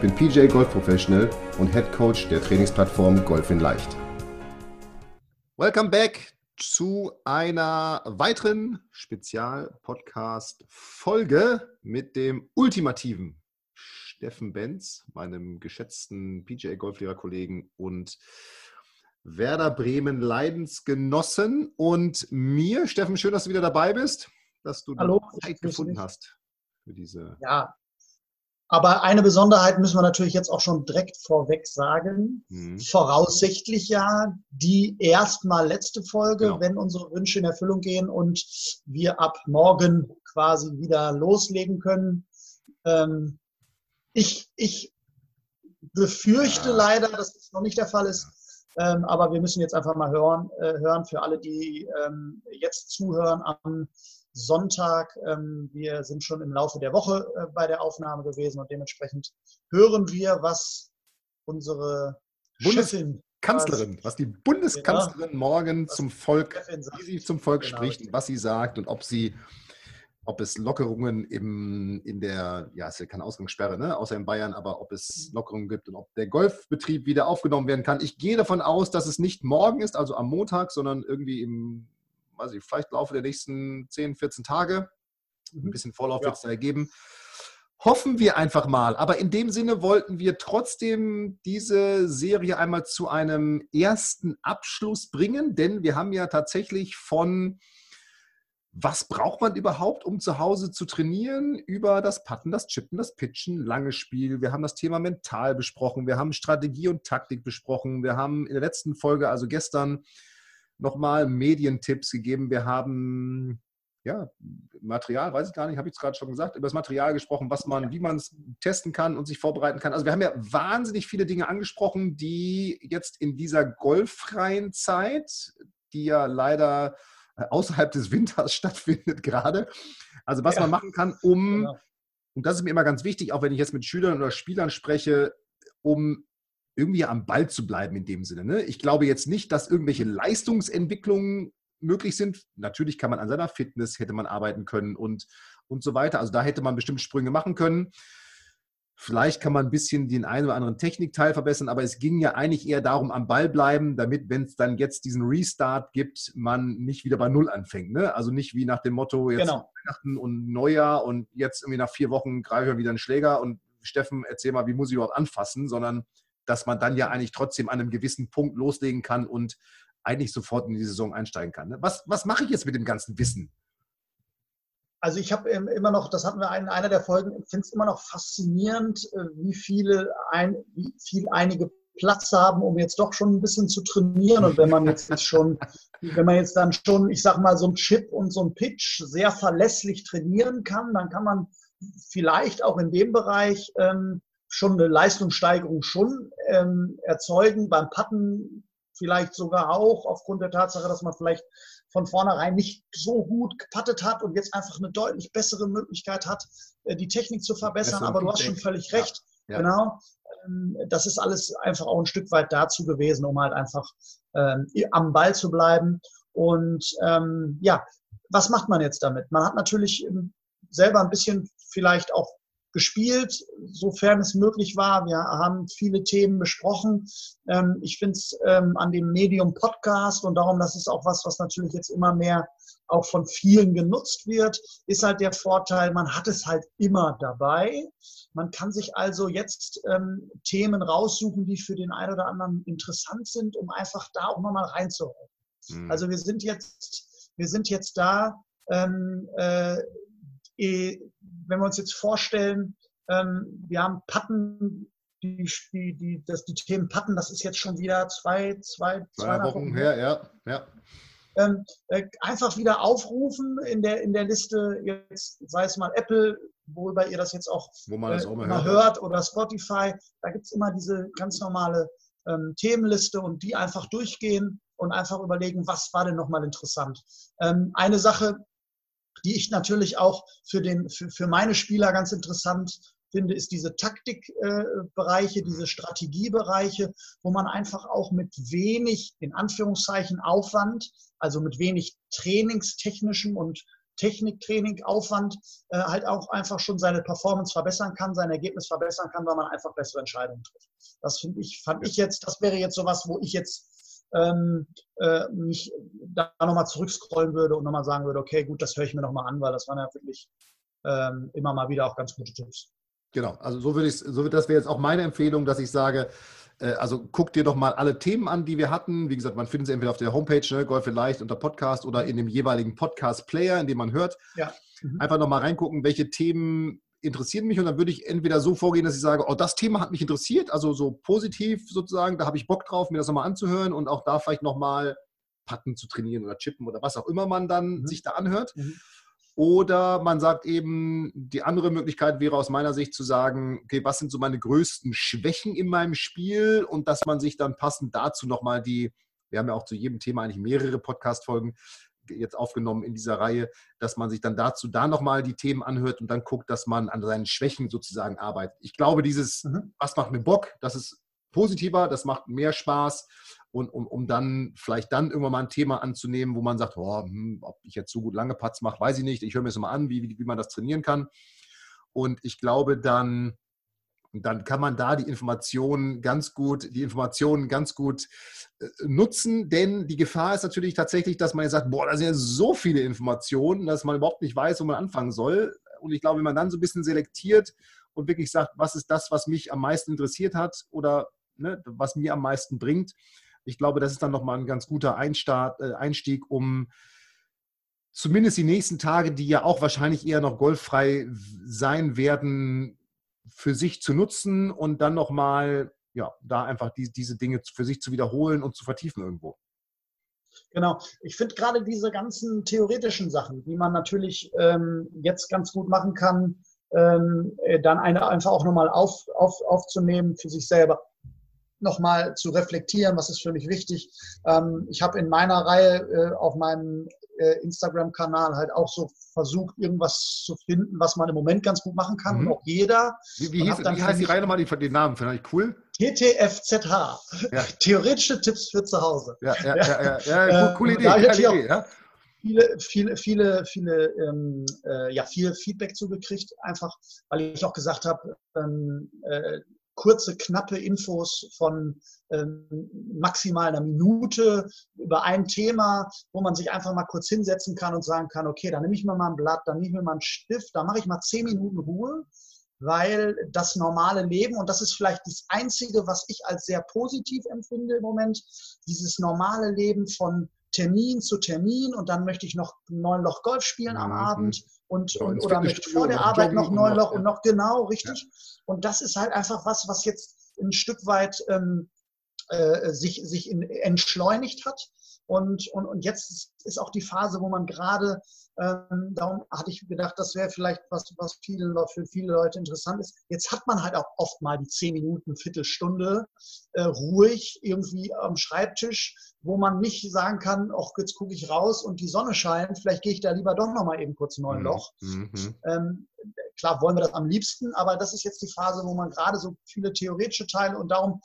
bin PJ Golf Professional und Head Coach der Trainingsplattform Golf in Leicht. Welcome back zu einer weiteren Spezial-Podcast-Folge mit dem ultimativen Steffen Benz, meinem geschätzten PGA Golflehrer-Kollegen und Werder Bremen Leidensgenossen und mir. Steffen, schön, dass du wieder dabei bist, dass du Hallo, Zeit gefunden hast für diese. Ja, aber eine Besonderheit müssen wir natürlich jetzt auch schon direkt vorweg sagen. Mhm. Voraussichtlich ja die erstmal letzte Folge, genau. wenn unsere Wünsche in Erfüllung gehen und wir ab morgen quasi wieder loslegen können. Ähm, ich, ich befürchte ja. leider, dass das noch nicht der Fall ist. Ähm, aber wir müssen jetzt einfach mal hören, äh, hören für alle, die ähm, jetzt zuhören am Sonntag. Ähm, wir sind schon im Laufe der Woche äh, bei der Aufnahme gewesen und dementsprechend hören wir, was unsere Chefin Kanzlerin, was die Bundeskanzlerin genau, morgen zum Volk, wie sie zum Volk genau, spricht, was sie sagt und ob sie, ob es Lockerungen im, in der, ja, es ist ja keine Ausgangssperre, ne, außer in Bayern, aber ob es Lockerungen gibt und ob der Golfbetrieb wieder aufgenommen werden kann. Ich gehe davon aus, dass es nicht morgen ist, also am Montag, sondern irgendwie im weiß ich, vielleicht Laufe der nächsten 10, 14 Tage. Ein mhm. bisschen Vorlauf wird es da ergeben. Hoffen wir einfach mal. Aber in dem Sinne wollten wir trotzdem diese Serie einmal zu einem ersten Abschluss bringen, denn wir haben ja tatsächlich von was braucht man überhaupt, um zu Hause zu trainieren? Über das Putten, das Chippen, das Pitchen, langes Spiel. Wir haben das Thema mental besprochen. Wir haben Strategie und Taktik besprochen. Wir haben in der letzten Folge, also gestern, nochmal Medientipps gegeben. Wir haben ja, Material, weiß ich gar nicht, habe ich es gerade schon gesagt, über das Material gesprochen, was man, wie man es testen kann und sich vorbereiten kann. Also wir haben ja wahnsinnig viele Dinge angesprochen, die jetzt in dieser golffreien Zeit, die ja leider äh, außerhalb des Winters stattfindet gerade. Also was ja. man machen kann, um, genau. und das ist mir immer ganz wichtig, auch wenn ich jetzt mit Schülern oder Spielern spreche, um irgendwie am Ball zu bleiben in dem Sinne. Ne? Ich glaube jetzt nicht, dass irgendwelche Leistungsentwicklungen möglich sind. Natürlich kann man an seiner Fitness, hätte man arbeiten können und, und so weiter. Also da hätte man bestimmt Sprünge machen können. Vielleicht kann man ein bisschen den einen oder anderen Technikteil verbessern, aber es ging ja eigentlich eher darum, am Ball bleiben, damit, wenn es dann jetzt diesen Restart gibt, man nicht wieder bei Null anfängt. Ne? Also nicht wie nach dem Motto, jetzt genau. Weihnachten und Neujahr und jetzt irgendwie nach vier Wochen greife ich wieder einen Schläger und Steffen, erzähl mal, wie muss ich überhaupt anfassen, sondern dass man dann ja eigentlich trotzdem an einem gewissen Punkt loslegen kann und eigentlich sofort in die Saison einsteigen kann. Ne? Was, was mache ich jetzt mit dem ganzen Wissen? Also ich habe immer noch, das hatten wir in einer der Folgen, ich finde es immer noch faszinierend, äh, wie viele, ein, wie viel einige Platz haben, um jetzt doch schon ein bisschen zu trainieren. Und wenn man jetzt schon, wenn man jetzt dann schon, ich sag mal, so ein Chip und so ein Pitch sehr verlässlich trainieren kann, dann kann man vielleicht auch in dem Bereich ähm, schon eine Leistungssteigerung schon ähm, erzeugen, beim Patten vielleicht sogar auch, aufgrund der Tatsache, dass man vielleicht von vornherein nicht so gut gepattet hat und jetzt einfach eine deutlich bessere Möglichkeit hat, äh, die Technik zu verbessern. Aber du hast schon völlig recht. Ja, ja. Genau. Ähm, das ist alles einfach auch ein Stück weit dazu gewesen, um halt einfach ähm, am Ball zu bleiben. Und ähm, ja, was macht man jetzt damit? Man hat natürlich ähm, selber ein bisschen vielleicht auch gespielt, sofern es möglich war. Wir haben viele Themen besprochen. Ähm, ich finde es ähm, an dem Medium Podcast und darum, das ist auch was, was natürlich jetzt immer mehr auch von vielen genutzt wird, ist halt der Vorteil, man hat es halt immer dabei. Man kann sich also jetzt ähm, Themen raussuchen, die für den einen oder anderen interessant sind, um einfach da auch nochmal reinzuholen. Mhm. Also wir sind jetzt, wir sind jetzt da, ähm, äh, wenn wir uns jetzt vorstellen, ähm, wir haben Patten, die, die, die, das, die Themen Patten, das ist jetzt schon wieder zwei, zwei, zwei Wochen, Wochen her, ja. ja. ähm, äh, einfach wieder aufrufen in der, in der Liste, jetzt sei es mal Apple, worüber ihr das jetzt auch, Wo man das äh, auch mal hört. hört, oder Spotify. Da gibt es immer diese ganz normale ähm, Themenliste und die einfach durchgehen und einfach überlegen, was war denn nochmal interessant. Ähm, eine Sache, die ich natürlich auch für, den, für, für meine Spieler ganz interessant finde, ist diese Taktikbereiche, diese Strategiebereiche, wo man einfach auch mit wenig, in Anführungszeichen, Aufwand, also mit wenig trainingstechnischem und Techniktraining, Aufwand, äh, halt auch einfach schon seine Performance verbessern kann, sein Ergebnis verbessern kann, weil man einfach bessere Entscheidungen trifft. Das finde ich, fand ich jetzt, das wäre jetzt sowas, wo ich jetzt ähm, äh, mich da nochmal zurückscrollen würde und nochmal sagen würde, okay, gut, das höre ich mir nochmal an, weil das waren ja wirklich ähm, immer mal wieder auch ganz gute Tipps. Genau, also so würde ich so wird das wäre jetzt auch meine Empfehlung, dass ich sage, äh, also guck dir doch mal alle Themen an, die wir hatten. Wie gesagt, man findet sie entweder auf der Homepage, ne, Golf vielleicht unter Podcast oder in dem jeweiligen Podcast-Player, in dem man hört. Ja. Mhm. Einfach nochmal reingucken, welche Themen interessieren mich und dann würde ich entweder so vorgehen, dass ich sage, oh, das Thema hat mich interessiert, also so positiv sozusagen, da habe ich Bock drauf, mir das nochmal anzuhören und auch da vielleicht nochmal Patten zu trainieren oder chippen oder was auch immer man dann Mhm. sich da anhört. Mhm. Oder man sagt eben, die andere Möglichkeit wäre aus meiner Sicht zu sagen, okay, was sind so meine größten Schwächen in meinem Spiel und dass man sich dann passend dazu nochmal die, wir haben ja auch zu jedem Thema eigentlich mehrere Podcast-Folgen jetzt aufgenommen in dieser Reihe, dass man sich dann dazu da nochmal die Themen anhört und dann guckt, dass man an seinen Schwächen sozusagen arbeitet. Ich glaube, dieses, Mhm. was macht mir Bock, das ist positiver, das macht mehr Spaß und um, um dann vielleicht dann irgendwann mal ein Thema anzunehmen, wo man sagt, oh, hm, ob ich jetzt so gut lange Putts mache, weiß ich nicht. Ich höre mir das mal an, wie, wie, wie man das trainieren kann. Und ich glaube, dann, dann kann man da die Informationen ganz gut, die Informationen ganz gut äh, nutzen, denn die Gefahr ist natürlich tatsächlich, dass man jetzt sagt, boah, da sind ja so viele Informationen, dass man überhaupt nicht weiß, wo man anfangen soll. Und ich glaube, wenn man dann so ein bisschen selektiert und wirklich sagt, was ist das, was mich am meisten interessiert hat oder ne, was mir am meisten bringt, ich glaube, das ist dann nochmal ein ganz guter Einstart, äh, Einstieg, um zumindest die nächsten Tage, die ja auch wahrscheinlich eher noch golffrei sein werden, für sich zu nutzen und dann nochmal, ja, da einfach die, diese Dinge für sich zu wiederholen und zu vertiefen irgendwo. Genau. Ich finde gerade diese ganzen theoretischen Sachen, die man natürlich ähm, jetzt ganz gut machen kann, ähm, äh, dann eine einfach auch nochmal auf, auf, aufzunehmen für sich selber, nochmal zu reflektieren, was ist für mich wichtig. Ähm, ich habe in meiner Reihe äh, auf meinem äh, Instagram-Kanal halt auch so versucht, irgendwas zu finden, was man im Moment ganz gut machen kann. Mhm. Und auch jeder. Wie, wie, hieß, wie heißt die Reihe nochmal? Die, den Namen finde ich cool. TTFZH. Ja. Theoretische Tipps für zu Hause. Ja, ja, ja, ja, ja, Äh, cool- coole Idee. da auch- Idee ja. viele, viele, viele, viele, ähm, äh, ja, viel Feedback zugekriegt, einfach weil ich auch gesagt habe, ähm, äh, kurze, knappe Infos von ähm, maximal einer Minute über ein Thema, wo man sich einfach mal kurz hinsetzen kann und sagen kann, okay, dann nehme ich mir mal ein Blatt, dann nehme ich mir mal einen Stift, dann mache ich mal zehn Minuten Ruhe, weil das normale Leben, und das ist vielleicht das Einzige, was ich als sehr positiv empfinde im Moment, dieses normale Leben von Termin zu Termin und dann möchte ich noch neun Loch Golf spielen am Mhm. Abend und, Ja, und oder Fitnessstudio vor der Arbeit noch neun noch, Loch ja. und noch genau richtig. Und das ist halt einfach was, was jetzt ein Stück weit ähm, äh, sich, sich in, entschleunigt hat. Und, und, und jetzt ist- auch die Phase, wo man gerade, ähm, darum hatte ich gedacht, das wäre vielleicht was, was viele, für viele Leute interessant ist. Jetzt hat man halt auch oft mal die zehn Minuten, Viertelstunde äh, ruhig irgendwie am Schreibtisch, wo man nicht sagen kann, ach, jetzt gucke ich raus und die Sonne scheint, vielleicht gehe ich da lieber doch noch mal eben kurz neun Loch. Mhm. Mhm. Ähm, klar wollen wir das am liebsten, aber das ist jetzt die Phase, wo man gerade so viele theoretische Teile und darum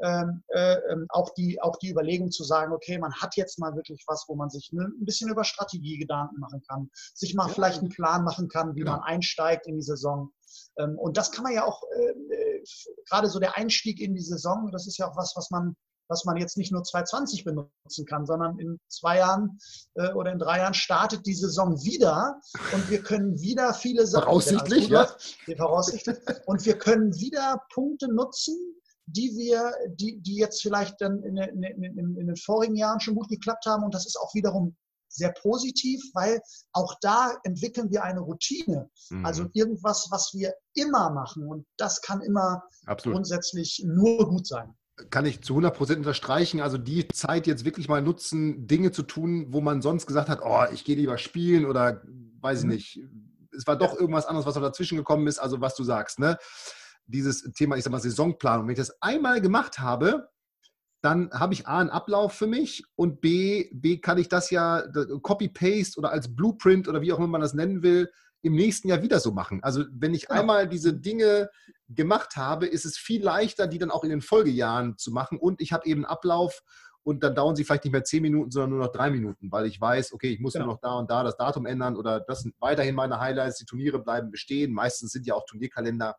ähm, äh, ähm, auch, die, auch die Überlegung zu sagen, okay, man hat jetzt mal wirklich was, wo man sich ne, ein bisschen über Strategie Gedanken machen kann, sich mal Ja. vielleicht einen Plan machen kann, wie Genau. man einsteigt in die Saison. Ähm, und das kann man ja auch, äh, äh, gerade so der Einstieg in die Saison, das ist ja auch was, was man was man jetzt nicht nur 2020 benutzen kann, sondern in zwei Jahren äh, oder in drei Jahren startet die Saison wieder und wir können wieder viele Sachen. Voraussichtlich, gut läuft, voraussichtlich. Und wir können wieder Punkte nutzen, die wir, die, die jetzt vielleicht dann in, in, in, in, den vorigen Jahren schon gut geklappt haben. Und das ist auch wiederum sehr positiv, weil auch da entwickeln wir eine Routine. Mhm. Also irgendwas, was wir immer machen. Und das kann immer Absolut. grundsätzlich nur gut sein. Kann ich zu 100% unterstreichen. Also die Zeit jetzt wirklich mal nutzen, Dinge zu tun, wo man sonst gesagt hat, oh, ich gehe lieber spielen oder weiß ich mhm. nicht. Es war doch irgendwas anderes, was dazwischen gekommen ist. Also was du sagst, ne? Dieses Thema, ich sag mal, Saisonplanung. Wenn ich das einmal gemacht habe, dann habe ich A, einen Ablauf für mich und B, B kann ich das ja Copy-Paste oder als Blueprint oder wie auch immer man das nennen will, im nächsten Jahr wieder so machen. Also wenn ich genau. einmal diese Dinge gemacht habe, ist es viel leichter, die dann auch in den Folgejahren zu machen. Und ich habe eben einen Ablauf und dann dauern sie vielleicht nicht mehr zehn Minuten, sondern nur noch drei Minuten, weil ich weiß, okay, ich muss genau. nur noch da und da das Datum ändern oder das sind weiterhin meine Highlights, die Turniere bleiben bestehen. Meistens sind ja auch Turnierkalender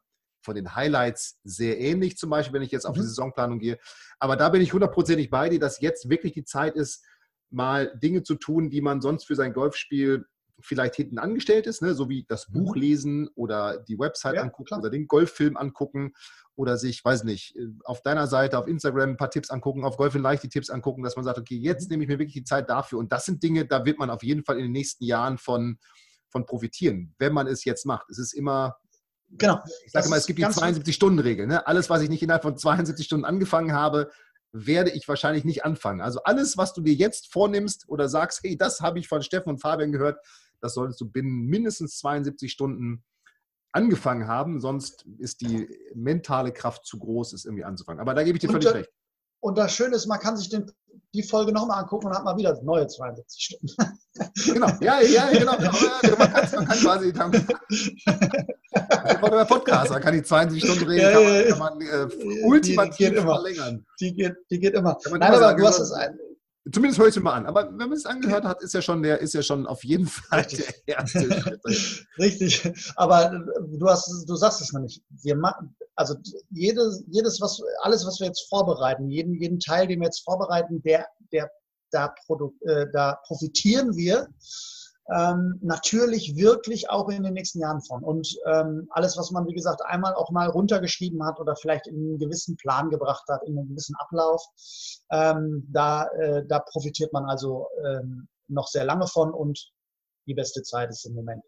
von den Highlights sehr ähnlich, zum Beispiel, wenn ich jetzt auf mhm. die Saisonplanung gehe. Aber da bin ich hundertprozentig bei dir, dass jetzt wirklich die Zeit ist, mal Dinge zu tun, die man sonst für sein Golfspiel vielleicht hinten angestellt ist, ne? so wie das Buch mhm. lesen oder die Website ja, angucken klar. oder den Golffilm angucken oder sich, weiß nicht, auf deiner Seite, auf Instagram ein paar Tipps angucken, auf Golf in Leicht die Tipps angucken, dass man sagt, okay, jetzt mhm. nehme ich mir wirklich die Zeit dafür. Und das sind Dinge, da wird man auf jeden Fall in den nächsten Jahren von, von profitieren, wenn man es jetzt macht. Es ist immer, genau. ich sage immer, es gibt die 72-Stunden-Regel. Ne? Alles, was ich nicht innerhalb von 72 Stunden angefangen habe, werde ich wahrscheinlich nicht anfangen. Also alles, was du dir jetzt vornimmst oder sagst, hey, das habe ich von Steffen und Fabian gehört, das solltest du binnen mindestens 72 Stunden angefangen haben, sonst ist die mentale Kraft zu groß, es irgendwie anzufangen. Aber da gebe ich dir völlig und, recht. Und das Schöne ist, man kann sich den, die Folge nochmal angucken und hat mal wieder neue 72 Stunden. Genau, ja, ja, genau. man, kann, man kann quasi. Dann, der Podcast, man kann die 72 Stunden ja, kann man, kann man äh, ultimativ die, verlängern. Die geht, die geht immer. Nein, aber sagen, du hast es ein, Zumindest höre ich es mal an. Aber wenn man es angehört hat, ist ja schon der, ist ja schon auf jeden Fall der erste Schritt. Richtig. Aber du hast, du sagst es nämlich. Wir machen, also jedes, jedes, was, alles, was wir jetzt vorbereiten, jeden, jeden Teil, den wir jetzt vorbereiten, der, der, da, äh, da profitieren wir ähm, natürlich wirklich auch in den nächsten Jahren von. Und ähm, alles, was man, wie gesagt, einmal auch mal runtergeschrieben hat oder vielleicht in einen gewissen Plan gebracht hat, in einen gewissen Ablauf, ähm, da, äh, da profitiert man also ähm, noch sehr lange von und die beste Zeit ist im Moment.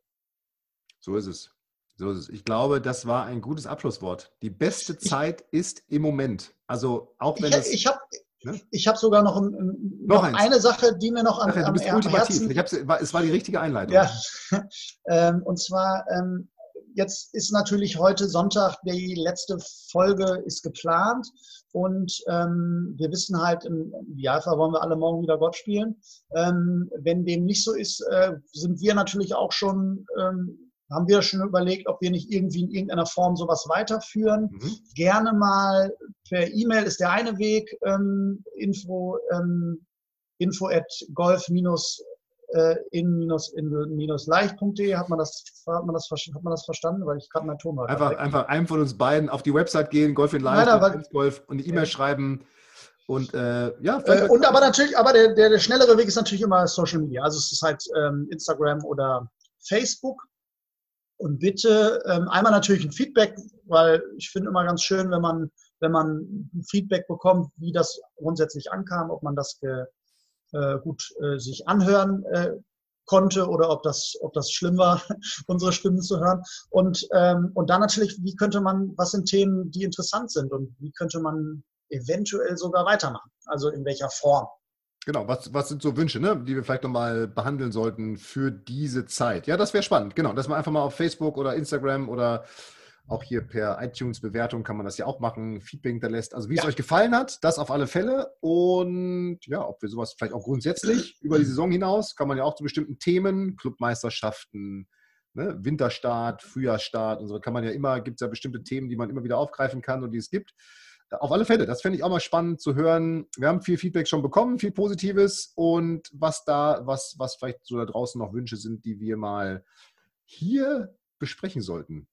So ist es. So ist es. Ich glaube, das war ein gutes Abschlusswort. Die beste Zeit ist im Moment. Also auch wenn ich, es. Ich habe Ne? Ich habe sogar noch, ein, noch, noch eine Sache, die mir noch am, Ach, du bist am Herzen... Ich es war die richtige Einleitung. Ja, ähm, und zwar, ähm, jetzt ist natürlich heute Sonntag, die letzte Folge ist geplant und ähm, wir wissen halt, im Idealfall wollen wir alle morgen wieder Gott spielen. Wenn dem nicht so ist, äh, sind wir natürlich auch schon haben wir schon überlegt, ob wir nicht irgendwie in irgendeiner Form sowas weiterführen. Mhm. Gerne mal per E-Mail ist der eine Weg, ähm, info, ähm, info at golf minus äh, hat man das hat man das hat man das verstanden weil ich gerade mein Ton war einfach einfach einem von uns beiden auf die Website gehen golf in leicht Nein, aber, golf und die E-Mail ja. schreiben und äh, ja äh, und aber natürlich aber der, der, der schnellere Weg ist natürlich immer Social Media also es ist halt ähm, Instagram oder Facebook und bitte ähm, einmal natürlich ein Feedback, weil ich finde immer ganz schön, wenn man, wenn man ein Feedback bekommt, wie das grundsätzlich ankam, ob man das ge, äh, gut äh, sich anhören äh, konnte oder ob das, ob das schlimm war, unsere Stimmen zu hören. Und, ähm, und dann natürlich, wie könnte man, was sind Themen, die interessant sind und wie könnte man eventuell sogar weitermachen? Also in welcher Form? Genau, was, was sind so Wünsche, ne, die wir vielleicht nochmal behandeln sollten für diese Zeit? Ja, das wäre spannend, genau, dass man einfach mal auf Facebook oder Instagram oder auch hier per iTunes-Bewertung kann man das ja auch machen, Feedback hinterlässt. Also wie ja. es euch gefallen hat, das auf alle Fälle. Und ja, ob wir sowas vielleicht auch grundsätzlich über die Saison hinaus, kann man ja auch zu bestimmten Themen, Clubmeisterschaften, ne, Winterstart, Frühjahrsstart und so, kann man ja immer, gibt es ja bestimmte Themen, die man immer wieder aufgreifen kann und die es gibt. Auf alle Fälle, das fände ich auch mal spannend zu hören. Wir haben viel Feedback schon bekommen, viel Positives und was da, was, was vielleicht so da draußen noch Wünsche sind, die wir mal hier besprechen sollten.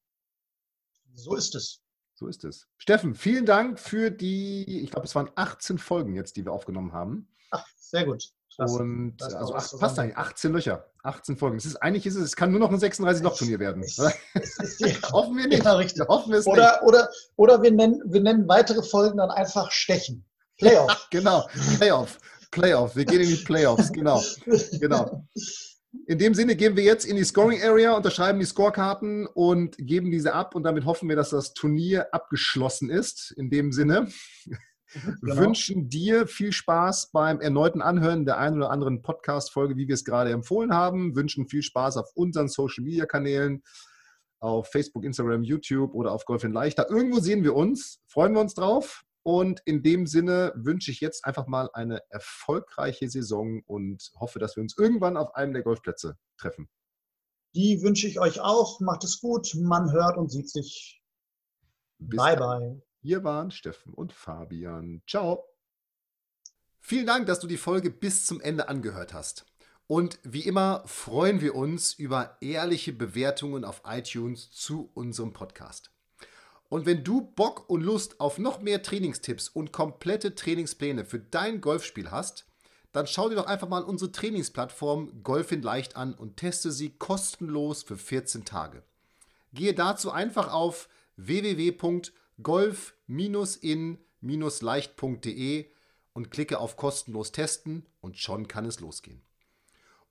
So ist es. So ist es. Steffen, vielen Dank für die, ich glaube, es waren 18 Folgen jetzt, die wir aufgenommen haben. Ach, sehr gut. Das, und das also ach, passt eigentlich, 18 Löcher, 18 Folgen. Es ist, eigentlich ist es, es kann nur noch ein 36-Loch-Turnier werden. hoffen wir nicht. Ja, richtig. Hoffen wir es oder, nicht. Oder, oder wir, nennen, wir nennen weitere Folgen dann einfach Stechen. Playoff. genau, Playoff. Playoff. Wir gehen in die Playoffs, genau. genau. In dem Sinne gehen wir jetzt in die Scoring Area, unterschreiben die Scorekarten und geben diese ab und damit hoffen wir, dass das Turnier abgeschlossen ist. In dem Sinne. Genau. Wünschen dir viel Spaß beim erneuten Anhören der einen oder anderen Podcast-Folge, wie wir es gerade empfohlen haben. Wünschen viel Spaß auf unseren Social-Media-Kanälen, auf Facebook, Instagram, YouTube oder auf Golf in Leichter. Irgendwo sehen wir uns. Freuen wir uns drauf. Und in dem Sinne wünsche ich jetzt einfach mal eine erfolgreiche Saison und hoffe, dass wir uns irgendwann auf einem der Golfplätze treffen. Die wünsche ich euch auch. Macht es gut. Man hört und sieht sich. Bis bye, dann. bye. Hier waren Steffen und Fabian. Ciao. Vielen Dank, dass du die Folge bis zum Ende angehört hast. Und wie immer freuen wir uns über ehrliche Bewertungen auf iTunes zu unserem Podcast. Und wenn du Bock und Lust auf noch mehr Trainingstipps und komplette Trainingspläne für dein Golfspiel hast, dann schau dir doch einfach mal unsere Trainingsplattform Golf in Leicht an und teste sie kostenlos für 14 Tage. Gehe dazu einfach auf www.golf-in-leicht.de und klicke auf kostenlos testen und schon kann es losgehen.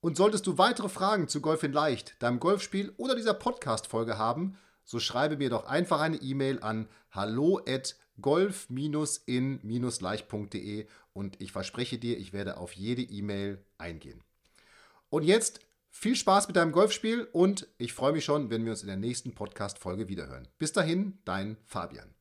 Und solltest du weitere Fragen zu Golf in Leicht, deinem Golfspiel oder dieser Podcast-Folge haben, so schreibe mir doch einfach eine E-Mail an hallo at golf-in-leicht.de und ich verspreche dir, ich werde auf jede E-Mail eingehen. Und jetzt viel Spaß mit deinem Golfspiel und ich freue mich schon, wenn wir uns in der nächsten Podcast-Folge wiederhören. Bis dahin, dein Fabian.